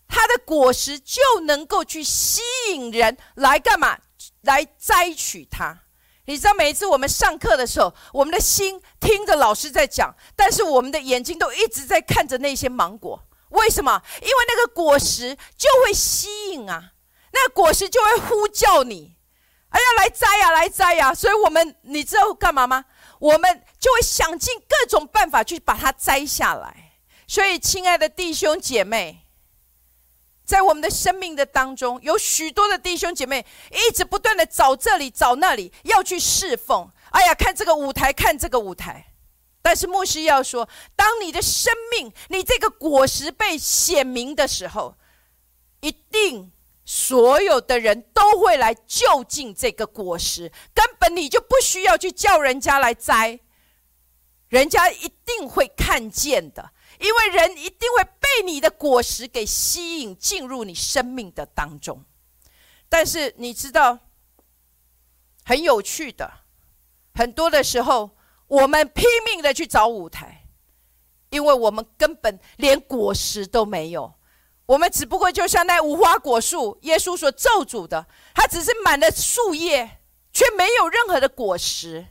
它的果实就能够去吸引人来干嘛？来摘取它。你知道每一次我们上课的时候，我们的心听着老师在讲，但是我们的眼睛都一直在看着那些芒果。为什么？因为那个果实就会吸引啊，那果实就会呼叫你，哎呀，来摘呀，来摘呀。所以我们你知道干嘛吗？我们就会想尽各种办法去把它摘下来。所以，亲爱的弟兄姐妹。在我们的生命的当中，有许多的弟兄姐妹一直不断的找这里找那里，要去侍奉。哎呀，看这个舞台，看这个舞台。但是牧师要说，当你的生命，你这个果实被显明的时候，一定所有的人都会来就近这个果实，根本你就不需要去叫人家来摘，人家一定会看见的。因为人一定会被你的果实给吸引进入你生命的当中，但是你知道，很有趣的，很多的时候我们拼命的去找舞台，因为我们根本连果实都没有，我们只不过就像那无花果树，耶稣所咒诅的，它只是满了树叶，却没有任何的果实。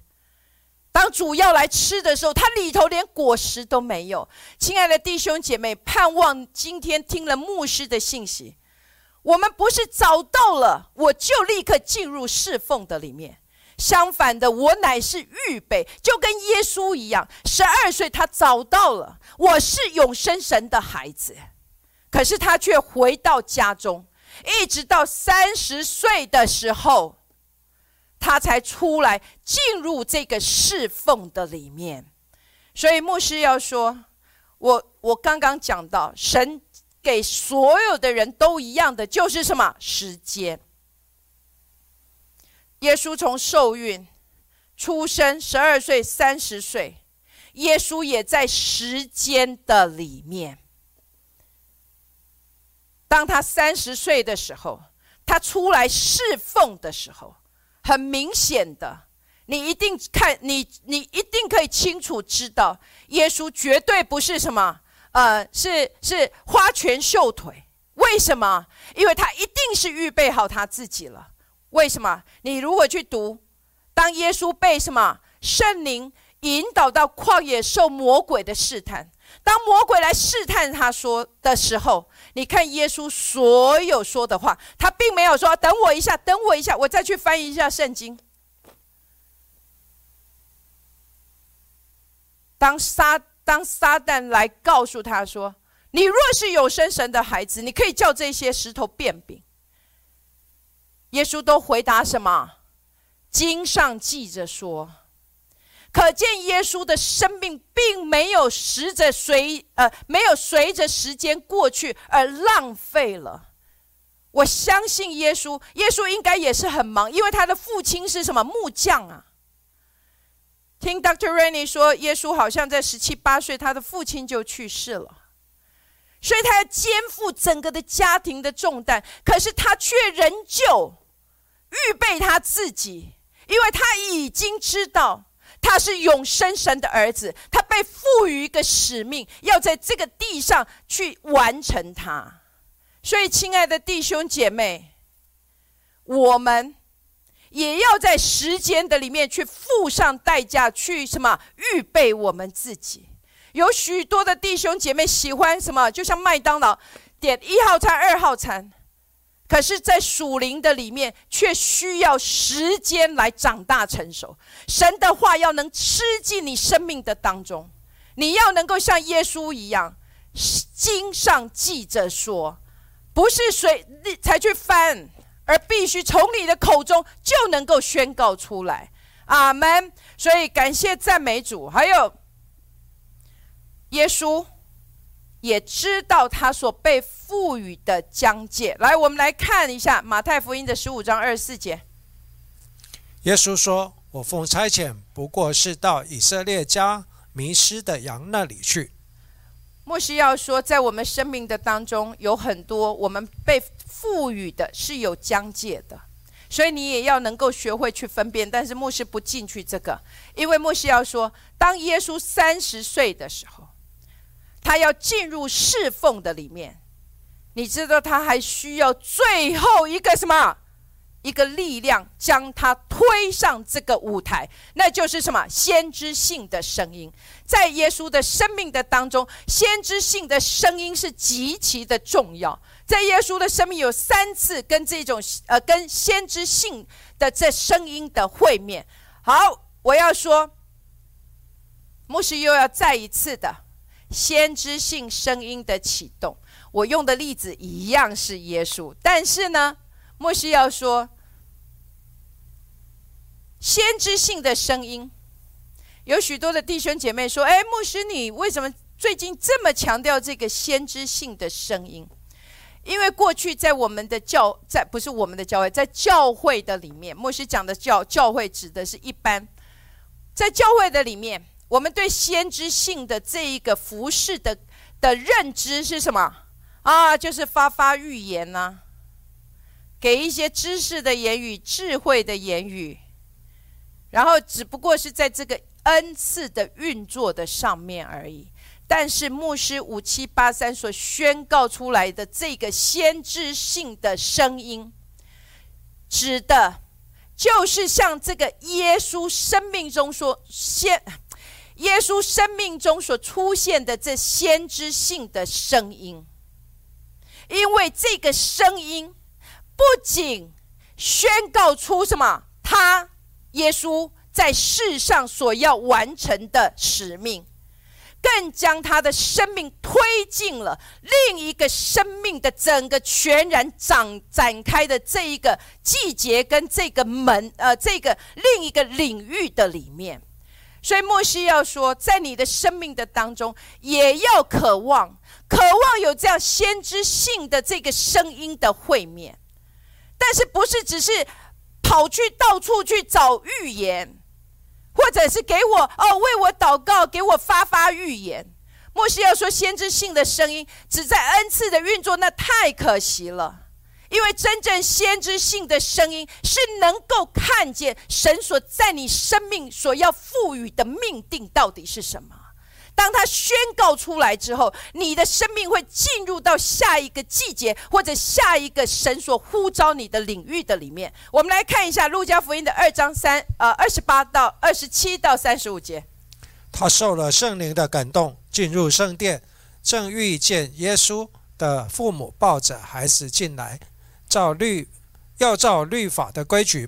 当主要来吃的时候，它里头连果实都没有。亲爱的弟兄姐妹，盼望今天听了牧师的信息，我们不是找到了我就立刻进入侍奉的里面。相反的，我乃是预备，就跟耶稣一样，十二岁他找到了我是永生神的孩子，可是他却回到家中，一直到三十岁的时候。他才出来进入这个侍奉的里面，所以牧师要说：我我刚刚讲到，神给所有的人都一样的，就是什么时间？耶稣从受孕、出生、十二岁、三十岁，耶稣也在时间的里面。当他三十岁的时候，他出来侍奉的时候，很明显的，你一定看你，你一定可以清楚知道，耶稣绝对不是什么，呃，是是花拳绣腿。为什么？因为他一定是预备好他自己了。为什么？你如果去读，当耶稣被什么圣灵引导到旷野受魔鬼的试探。当魔鬼来试探他说的时候，你看耶稣所有说的话，他并没有说“等我一下，等我一下，我再去翻译一下圣经”。当撒当撒旦来告诉他说：“你若是有生神的孩子，你可以叫这些石头变饼。”耶稣都回答什么？经上记着说。可见耶稣的生命并没有随着随呃没有随着时间过去而浪费了。我相信耶稣，耶稣应该也是很忙，因为他的父亲是什么木匠啊？听 Dr. Rennie 说，耶稣好像在十七八岁，他的父亲就去世了，所以他要肩负整个的家庭的重担。可是他却仍旧预备他自己，因为他已经知道。他是永生神的儿子，他被赋予一个使命，要在这个地上去完成它。所以，亲爱的弟兄姐妹，我们也要在时间的里面去付上代价，去什么预备我们自己。有许多的弟兄姐妹喜欢什么，就像麦当劳点一号餐、二号餐。可是，在属灵的里面，却需要时间来长大成熟。神的话要能吃进你生命的当中，你要能够像耶稣一样，经上记着说，不是谁才去翻，而必须从你的口中就能够宣告出来。阿门。所以，感谢赞美主，还有耶稣。也知道他所被赋予的疆界。来，我们来看一下马太福音的十五章二十四节。耶稣说：“我奉差遣，不过是到以色列家迷失的羊那里去。”莫西要说，在我们生命的当中，有很多我们被赋予的是有疆界的，所以你也要能够学会去分辨。但是牧师不进去这个，因为牧师要说，当耶稣三十岁的时候。他要进入侍奉的里面，你知道他还需要最后一个什么？一个力量将他推上这个舞台，那就是什么？先知性的声音，在耶稣的生命的当中，先知性的声音是极其的重要。在耶稣的生命有三次跟这种呃跟先知性的这声音的会面。好，我要说，牧师又要再一次的。先知性声音的启动，我用的例子一样是耶稣，但是呢，莫西要说，先知性的声音，有许多的弟兄姐妹说：“哎，牧师，你为什么最近这么强调这个先知性的声音？因为过去在我们的教，在不是我们的教会，在教会的里面，牧师讲的教教会指的是一般，在教会的里面。”我们对先知性的这一个服饰的的认知是什么啊？就是发发预言呐，给一些知识的言语、智慧的言语，然后只不过是在这个恩赐的运作的上面而已。但是牧师五七八三所宣告出来的这个先知性的声音，指的就是像这个耶稣生命中说先。耶稣生命中所出现的这先知性的声音，因为这个声音不仅宣告出什么，他耶稣在世上所要完成的使命，更将他的生命推进了另一个生命的整个全然展展开的这一个季节跟这个门，呃，这个另一个领域的里面。所以，莫西要说，在你的生命的当中，也要渴望，渴望有这样先知性的这个声音的会面，但是不是只是跑去到处去找预言，或者是给我哦为我祷告，给我发发预言。莫西要说先知性的声音只在恩赐的运作，那太可惜了。因为真正先知性的声音是能够看见神所在你生命所要赋予的命定到底是什么。当他宣告出来之后，你的生命会进入到下一个季节或者下一个神所呼召你的领域的里面。我们来看一下路加福音的二章三呃二十八到二十七到三十五节。他受了圣灵的感动，进入圣殿，正遇见耶稣的父母抱着孩子进来。照律，要照律法的规矩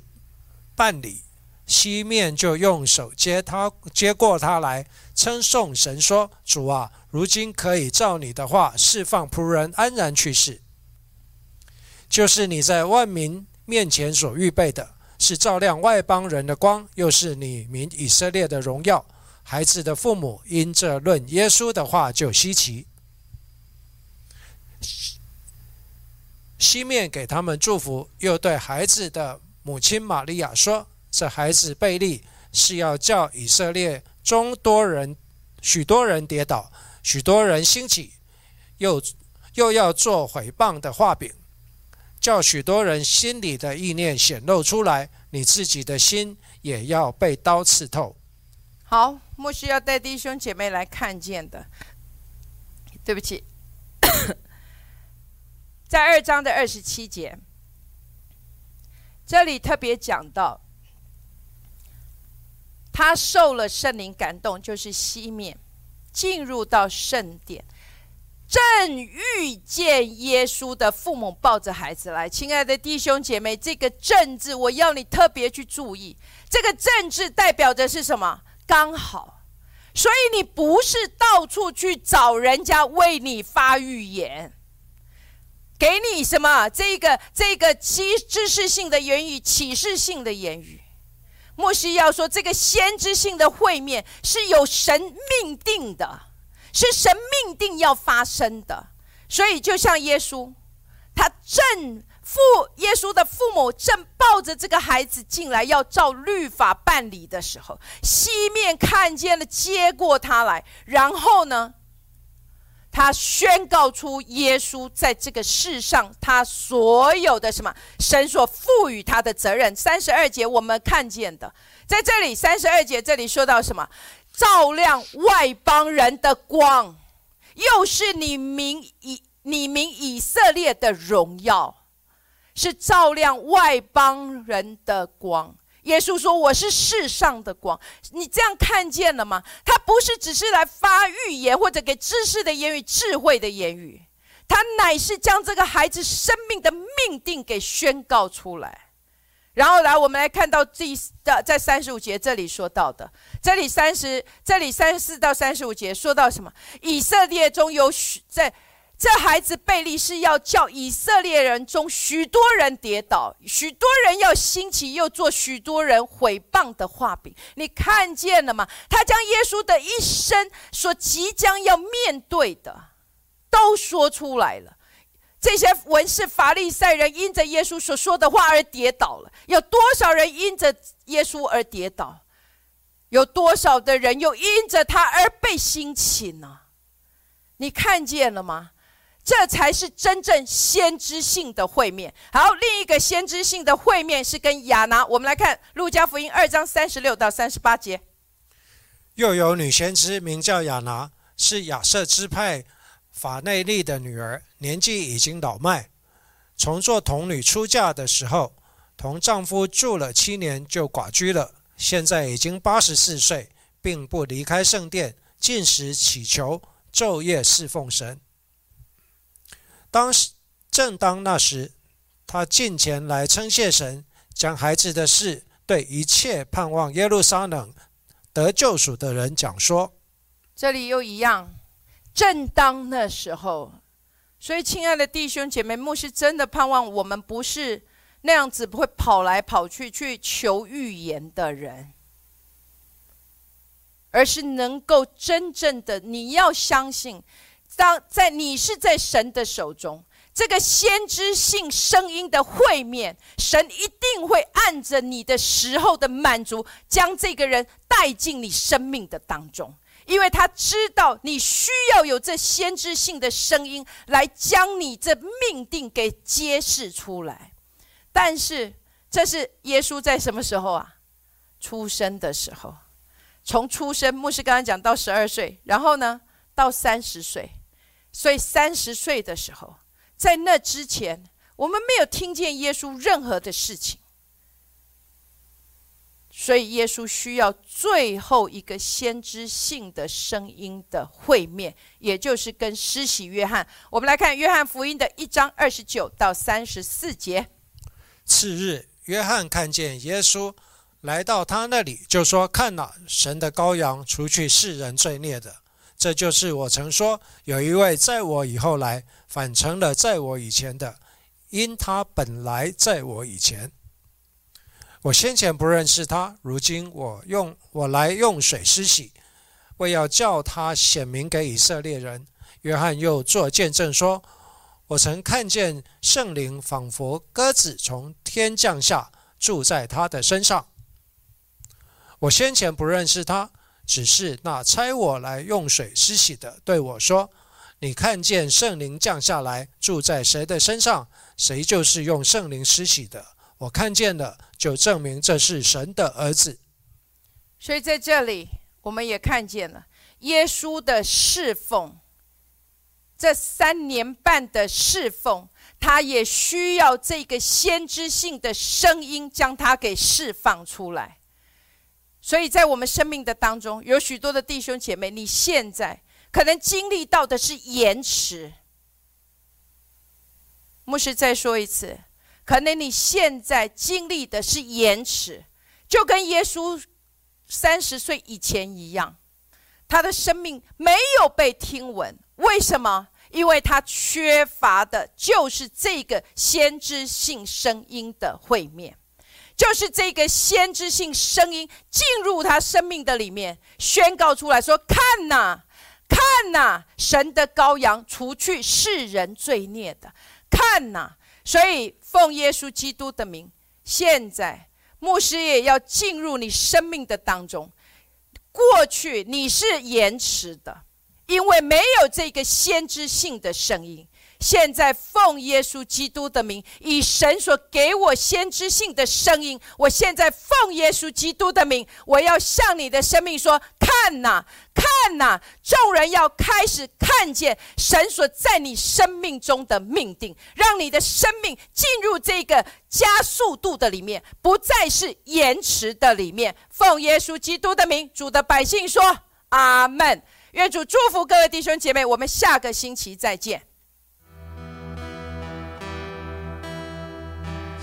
办理。西面就用手接他，接过他来，称颂神说：“主啊，如今可以照你的话释放仆人安然去世。就是你在万民面前所预备的，是照亮外邦人的光，又是你民以色列的荣耀。”孩子的父母因这论耶稣的话就稀奇。西面给他们祝福，又对孩子的母亲玛利亚说：“这孩子贝利是要叫以色列中多人、许多人跌倒，许多人兴起，又又要做毁谤的画饼，叫许多人心里的意念显露出来。你自己的心也要被刀刺透。”好，莫需要带弟兄姐妹来看见的。对不起。在二章的二十七节，这里特别讲到，他受了圣灵感动，就是西面进入到圣殿，正遇见耶稣的父母抱着孩子来。亲爱的弟兄姐妹，这个“正”字，我要你特别去注意，这个“正”字代表着是什么？刚好，所以你不是到处去找人家为你发预言。给你什么？这个这个知知识性的言语，启示性的言语。莫西要说，这个先知性的会面是有神命定的，是神命定要发生的。所以，就像耶稣，他正父耶稣的父母正抱着这个孩子进来，要照律法办理的时候，西面看见了，接过他来，然后呢？他宣告出耶稣在这个世上，他所有的什么神所赋予他的责任。三十二节我们看见的，在这里三十二节这里说到什么？照亮外邦人的光，又是你民以你民以色列的荣耀，是照亮外邦人的光。耶稣说：“我是世上的光。”你这样看见了吗？他不是只是来发预言或者给知识的言语、智慧的言语，他乃是将这个孩子生命的命定给宣告出来。然后来，我们来看到第的在三十五节这里说到的，这里三十，这里三十四到三十五节说到什么？以色列中有许在。这孩子贝利是要叫以色列人中许多人跌倒，许多人要兴起，又做许多人毁谤的画饼。你看见了吗？他将耶稣的一生所即将要面对的，都说出来了。这些文士法利赛人因着耶稣所说的话而跌倒了，有多少人因着耶稣而跌倒？有多少的人又因着他而被兴起呢？你看见了吗？这才是真正先知性的会面。好，另一个先知性的会面是跟亚拿。我们来看路加福音二章三十六到三十八节。又有女先知名叫亚拿，是亚瑟支派法内利的女儿，年纪已经老迈。从做童女出嫁的时候，同丈夫住了七年就寡居了。现在已经八十四岁，并不离开圣殿，进食祈求，昼夜侍奉神。当时，正当那时，他进前来称谢神，将孩子的事对一切盼望耶路撒冷得救赎的人讲说。这里又一样，正当那时候，所以亲爱的弟兄姐妹，牧师真的盼望我们不是那样子会跑来跑去去求预言的人，而是能够真正的，你要相信。当在你是在神的手中，这个先知性声音的会面，神一定会按着你的时候的满足，将这个人带进你生命的当中，因为他知道你需要有这先知性的声音来将你这命定给揭示出来。但是，这是耶稣在什么时候啊？出生的时候，从出生，牧师刚刚讲到十二岁，然后呢，到三十岁，所以三十岁的时候。在那之前，我们没有听见耶稣任何的事情，所以耶稣需要最后一个先知性的声音的会面，也就是跟施洗约翰。我们来看约翰福音的一章二十九到三十四节。次日，约翰看见耶稣来到他那里，就说：“看哪，神的羔羊，除去世人罪孽的。”这就是我曾说，有一位在我以后来，反成了在我以前的，因他本来在我以前。我先前不认识他，如今我用我来用水施洗，为要叫他显明给以色列人。约翰又作见证说：“我曾看见圣灵仿佛鸽子从天降下，住在他的身上。我先前不认识他。”只是那差我来用水施洗的对我说：“你看见圣灵降下来住在谁的身上，谁就是用圣灵施洗的。我看见了，就证明这是神的儿子。”所以在这里，我们也看见了耶稣的侍奉。这三年半的侍奉，他也需要这个先知性的声音将他给释放出来。所以在我们生命的当中，有许多的弟兄姐妹，你现在可能经历到的是延迟。牧师再说一次，可能你现在经历的是延迟，就跟耶稣三十岁以前一样，他的生命没有被听闻。为什么？因为他缺乏的就是这个先知性声音的会面。就是这个先知性声音进入他生命的里面，宣告出来说：“看呐，看呐，神的羔羊，除去世人罪孽的，看呐。”所以奉耶稣基督的名，现在牧师也要进入你生命的当中。过去你是延迟的，因为没有这个先知性的声音。现在奉耶稣基督的名，以神所给我先知性的声音，我现在奉耶稣基督的名，我要向你的生命说：看呐，看呐！众人要开始看见神所在你生命中的命定，让你的生命进入这个加速度的里面，不再是延迟的里面。奉耶稣基督的名，主的百姓说：阿门。愿主祝福各位弟兄姐妹，我们下个星期再见。